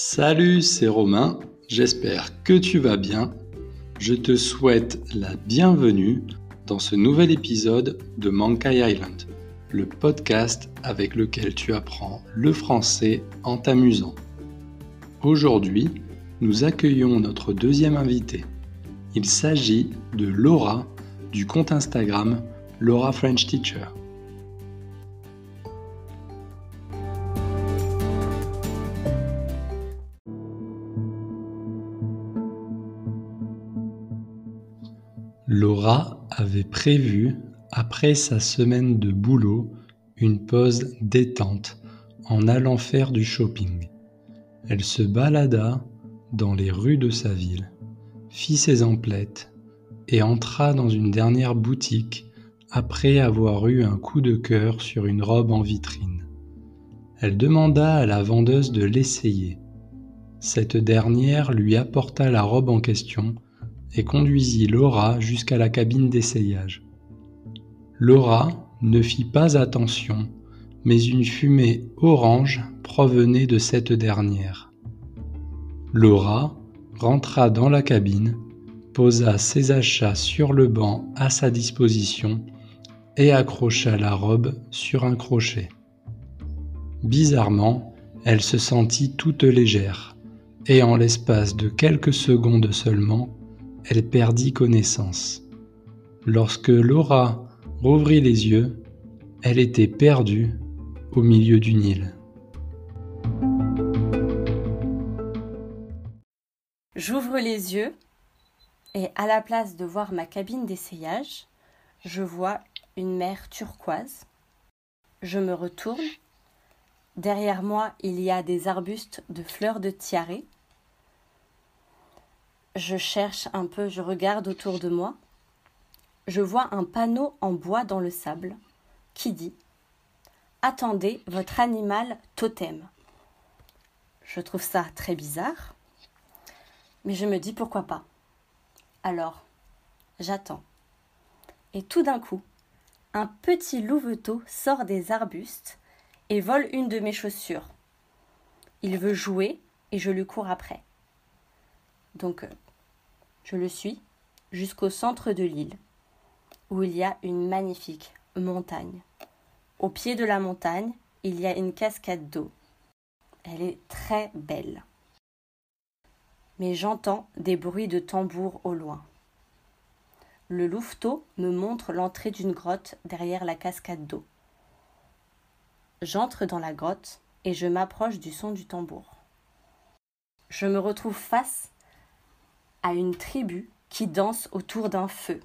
Salut, c'est Romain, j'espère que tu vas bien. Je te souhaite la bienvenue dans ce nouvel épisode de Mankai Island, le podcast avec lequel tu apprends le français en t'amusant. Aujourd'hui, nous accueillons notre deuxième invité. Il s'agit de Laura du compte Instagram Laura French Teacher. Laura avait prévu, après sa semaine de boulot, une pause détente en allant faire du shopping. Elle se balada dans les rues de sa ville, fit ses emplettes et entra dans une dernière boutique après avoir eu un coup de cœur sur une robe en vitrine. Elle demanda à la vendeuse de l'essayer. Cette dernière lui apporta la robe en question et conduisit Laura jusqu'à la cabine d'essayage. Laura ne fit pas attention, mais une fumée orange provenait de cette dernière. Laura rentra dans la cabine, posa ses achats sur le banc à sa disposition et accrocha la robe sur un crochet. Bizarrement, elle se sentit toute légère, et en l'espace de quelques secondes seulement, elle perdit connaissance. Lorsque Laura rouvrit les yeux, elle était perdue au milieu du Nil. J'ouvre les yeux et à la place de voir ma cabine d'essayage, je vois une mer turquoise. Je me retourne. Derrière moi, il y a des arbustes de fleurs de tiare je cherche un peu, je regarde autour de moi. Je vois un panneau en bois dans le sable qui dit Attendez votre animal totem. Je trouve ça très bizarre, mais je me dis pourquoi pas. Alors, j'attends. Et tout d'un coup, un petit louveteau sort des arbustes et vole une de mes chaussures. Il veut jouer et je lui cours après. Donc, euh, je le suis jusqu'au centre de l'île, où il y a une magnifique montagne. Au pied de la montagne, il y a une cascade d'eau. Elle est très belle. Mais j'entends des bruits de tambour au loin. Le louveteau me montre l'entrée d'une grotte derrière la cascade d'eau. J'entre dans la grotte et je m'approche du son du tambour. Je me retrouve face à une tribu qui danse autour d'un feu.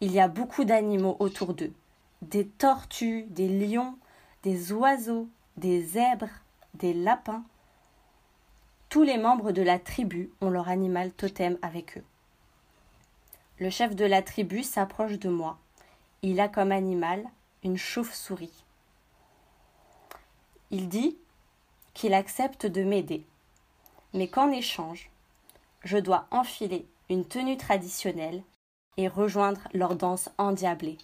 Il y a beaucoup d'animaux autour d'eux, des tortues, des lions, des oiseaux, des zèbres, des lapins. Tous les membres de la tribu ont leur animal totem avec eux. Le chef de la tribu s'approche de moi. Il a comme animal une chauve-souris. Il dit qu'il accepte de m'aider, mais qu'en échange, je dois enfiler une tenue traditionnelle et rejoindre leur danse endiablée.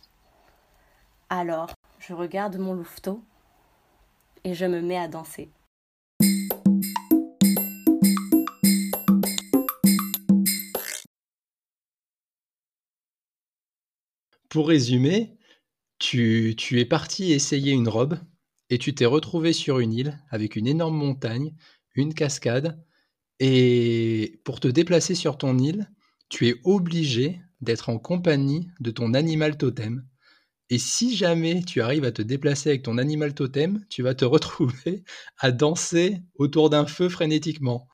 Alors, je regarde mon louveteau et je me mets à danser. Pour résumer, tu, tu es parti essayer une robe et tu t'es retrouvé sur une île avec une énorme montagne, une cascade, et pour te déplacer sur ton île, tu es obligé d'être en compagnie de ton animal totem. Et si jamais tu arrives à te déplacer avec ton animal totem, tu vas te retrouver à danser autour d'un feu frénétiquement.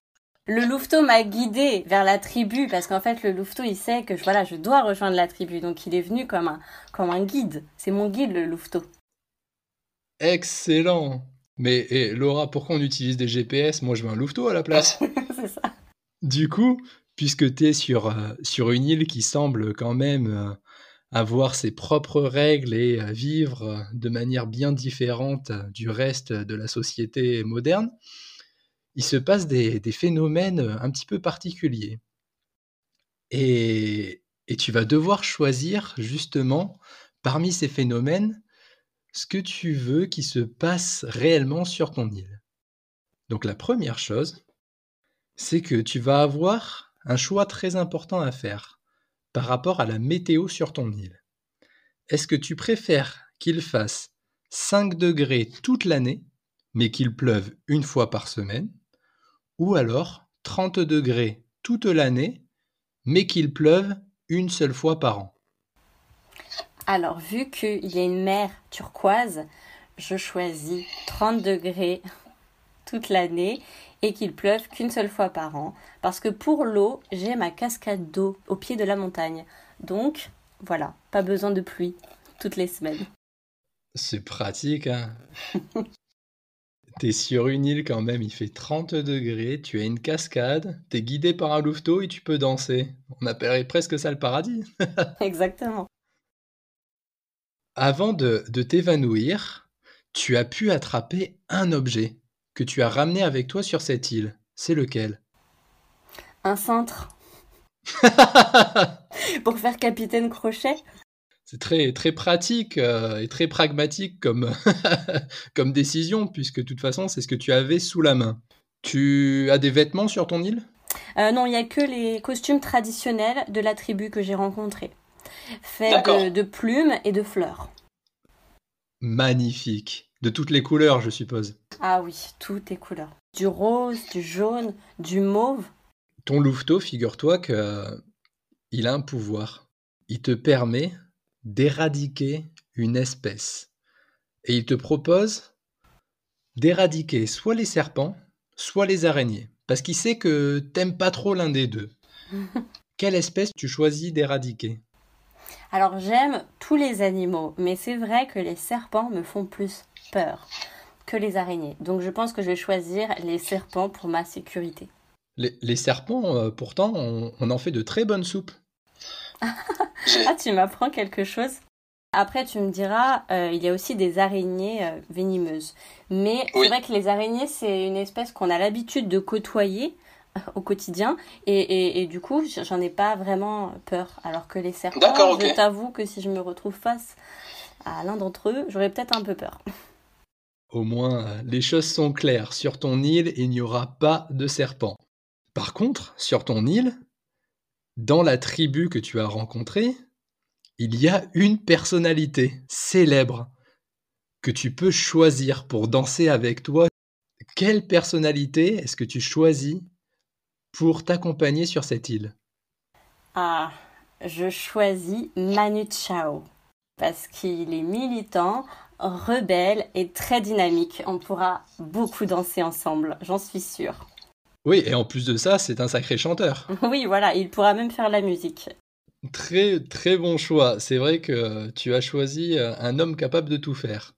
Le louveteau m'a guidé vers la tribu parce qu'en fait le louveteau il sait que je, voilà je dois rejoindre la tribu donc il est venu comme un comme un guide. C'est mon guide le louveteau. Excellent. Mais Laura, pourquoi on utilise des GPS Moi je veux un louveteau à la place. Du coup, puisque tu es sur, euh, sur une île qui semble quand même euh, avoir ses propres règles et euh, vivre de manière bien différente du reste de la société moderne, il se passe des, phénomènes un petit peu particuliers. Et, et tu vas devoir choisir justement parmi ces phénomènes ce que tu veux qui se passe réellement sur ton île. Donc la première chose, c'est que tu vas avoir un choix très important à faire par rapport à la météo sur ton île. Est-ce que tu préfères qu'il fasse 5 degrés toute l'année, mais qu'il pleuve une fois par semaine, ou alors 30 degrés toute l'année, mais qu'il pleuve une seule fois par an? Alors, vu qu'il y a une mer turquoise, je choisis 30 degrés toute l'année et qu'il pleuve qu'une seule fois par an. Parce que pour l'eau, j'ai ma cascade d'eau au pied de la montagne. Donc, voilà, pas besoin de pluie toutes les semaines. C'est pratique, hein T'es sur une île quand même, il fait 30 degrés, tu as une cascade, t'es guidé par un louveteau et tu peux danser. On appellerait presque ça le paradis. Exactement. Avant de, de t'évanouir, tu as pu attraper un objet que tu as ramené avec toi sur cette île. C'est lequel? Un cintre. Pour faire capitaine crochet? C'est très, très pratique euh, et très pragmatique comme, comme décision, puisque de toute façon, c'est ce que tu avais sous la main. Tu as des vêtements sur ton île? Euh, Non, il n'y a que les costumes traditionnels de la tribu que j'ai rencontrée, faits de, de, plumes et de fleurs. Magnifique. De toutes les couleurs, je suppose. Ah oui, toutes les couleurs. Du rose, du jaune, du mauve. Ton louveteau, figure-toi qu'il a un pouvoir. Il te permet d'éradiquer une espèce. Et il te propose d'éradiquer soit les serpents, soit les araignées. Parce qu'il sait que t'aimes pas trop l'un des deux. Quelle espèce tu choisis d'éradiquer? Alors j'aime tous les animaux, mais c'est vrai que les serpents me font plus peur que les araignées. Donc je pense que je vais choisir les serpents pour ma sécurité. Les, serpents, euh, pourtant, on en fait de très bonnes soupes. ah, tu m'apprends quelque chose. Après, tu me diras, euh, il y a aussi des araignées euh, venimeuses. Mais c'est vrai que les araignées, c'est une espèce qu'on a l'habitude de côtoyer euh, au quotidien. Et, et, du coup, j'en ai pas vraiment peur. Alors que les serpents, je t'avoue que si je me retrouve face à l'un d'entre eux, j'aurais peut-être un peu peur. Au moins, les choses sont claires. Sur ton île, il n'y aura pas de serpents. Par contre, sur ton île, dans la tribu que tu as rencontrée, il y a une personnalité célèbre que tu peux choisir pour danser avec toi. Quelle personnalité est-ce que tu choisis pour t'accompagner sur cette île? Ah, je choisis Manu Chao parce qu'il est militant, rebelle et très dynamique. On pourra beaucoup danser ensemble, j'en suis sûre. Oui, et en plus de ça, c'est un sacré chanteur. Oui, voilà, il pourra même faire la musique. Très, très bon choix. C'est vrai que tu as choisi euh, un homme capable de tout faire.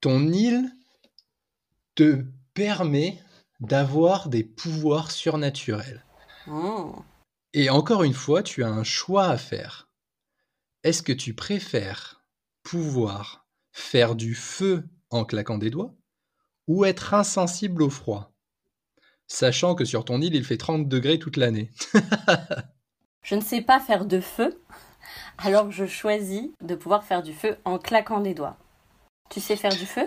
Ton île te permet d'avoir des pouvoirs surnaturels. Oh. Et encore une fois, tu as un choix à faire. Est-ce que tu préfères pouvoir faire du feu en claquant des doigts ou être insensible au froid sachant que sur ton île, il fait 30 degrés toute l'année. je ne sais pas faire de feu, alors je choisis de pouvoir faire du feu en claquant des doigts. Tu sais faire du feu?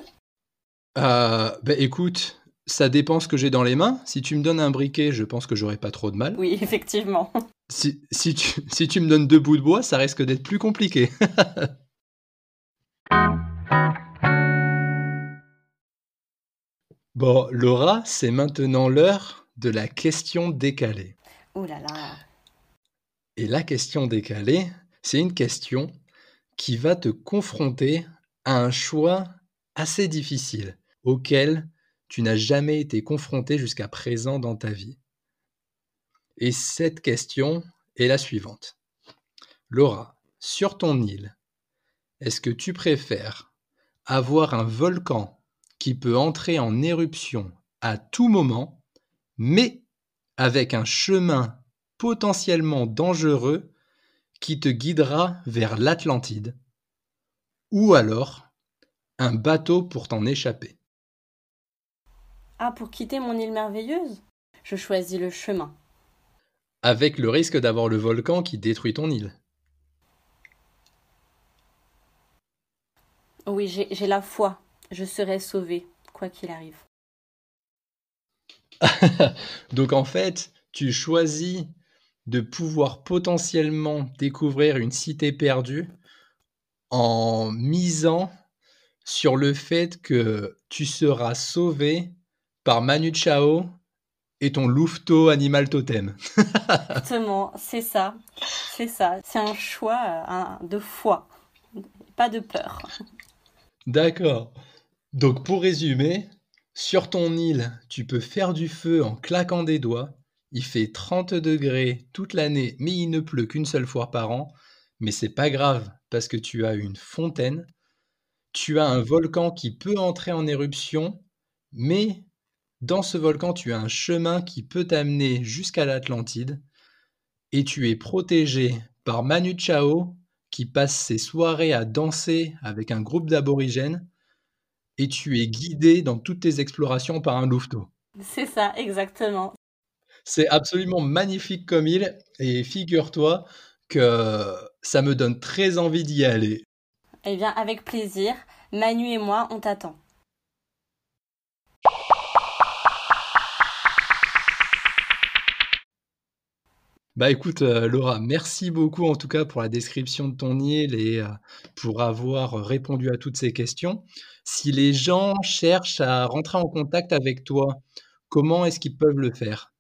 Euh, bah, écoute, ça dépend ce que j'ai dans les mains. Si tu me donnes un briquet, je pense que j'aurai pas trop de mal. Oui, effectivement. Si, si, tu, si tu me donnes deux bouts de bois, ça risque d'être plus compliqué. Bon, Laura, c'est maintenant l'heure de la question décalée. Ouh là là. Et la question décalée, c'est une question qui va te confronter à un choix assez difficile auquel tu n'as jamais été confronté jusqu'à présent dans ta vie. Et cette question est la suivante. Laura, sur ton île, est-ce que tu préfères avoir un volcan qui peut entrer en éruption à tout moment, mais avec un chemin potentiellement dangereux qui te guidera vers l'Atlantide, ou alors un bateau pour t'en échapper? Ah, pour quitter mon île merveilleuse? Je choisis le chemin. Avec le risque d'avoir le volcan qui détruit ton île. Oui, j'ai la foi je serai sauvée, quoi qu'il arrive. Donc en fait, tu choisis de pouvoir potentiellement découvrir une cité perdue en misant sur le fait que tu seras sauvé par Manu Chao et ton louveteau animal totem. Exactement, c'est ça. C'est ça. C'est un choix euh, de foi, pas de peur. D'accord. Donc pour résumer, sur ton île, tu peux faire du feu en claquant des doigts. Il fait 30 degrés toute l'année, mais il ne pleut qu'une seule fois par an. Mais c'est pas grave parce que tu as une fontaine. Tu as un volcan qui peut entrer en éruption, mais dans ce volcan, tu as un chemin qui peut t'amener jusqu'à l'Atlantide. Et tu es protégé par Manu Chao qui passe ses soirées à danser avec un groupe d'aborigènes et tu es guidé dans toutes tes explorations par un louveteau. C'est ça, exactement. C'est absolument magnifique comme île et figure-toi que ça me donne très envie d'y aller. Eh bien, avec plaisir. Manu et moi, on t'attend. Bah écoute, euh, Laura, merci beaucoup en tout cas pour la description de ton île et euh, pour avoir répondu à toutes ces questions. Si les gens cherchent à rentrer en contact avec toi, comment est-ce qu'ils peuvent le faire?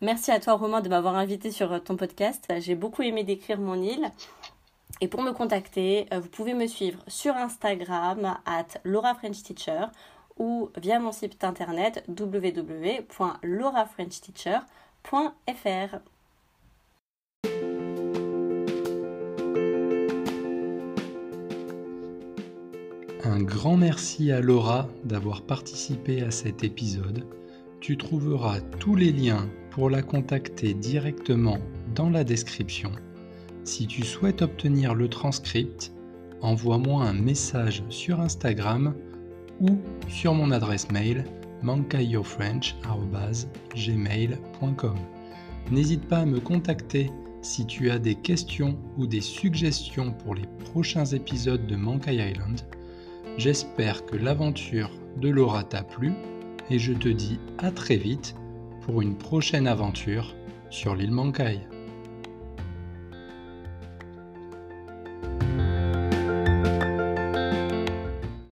Merci à toi Romain de m'avoir invité sur euh, ton podcast. J'ai beaucoup aimé décrire mon île. Et pour me contacter, vous pouvez me suivre sur Instagram at Laura French Teacher ou via mon site internet www.laurafrenchteacher.com un grand merci à Laura d'avoir participé à cet épisode. Tu trouveras tous les liens pour la contacter directement dans la description. Si tu souhaites obtenir le transcript, envoie-moi un message sur Instagram ou sur mon adresse mail N'hésite pas à me contacter si tu as des questions ou des suggestions pour les prochains épisodes de Mankai Island. J'espère que l'aventure de Laura t'a plu et je te dis à très vite pour une prochaine aventure sur l'île Mankai.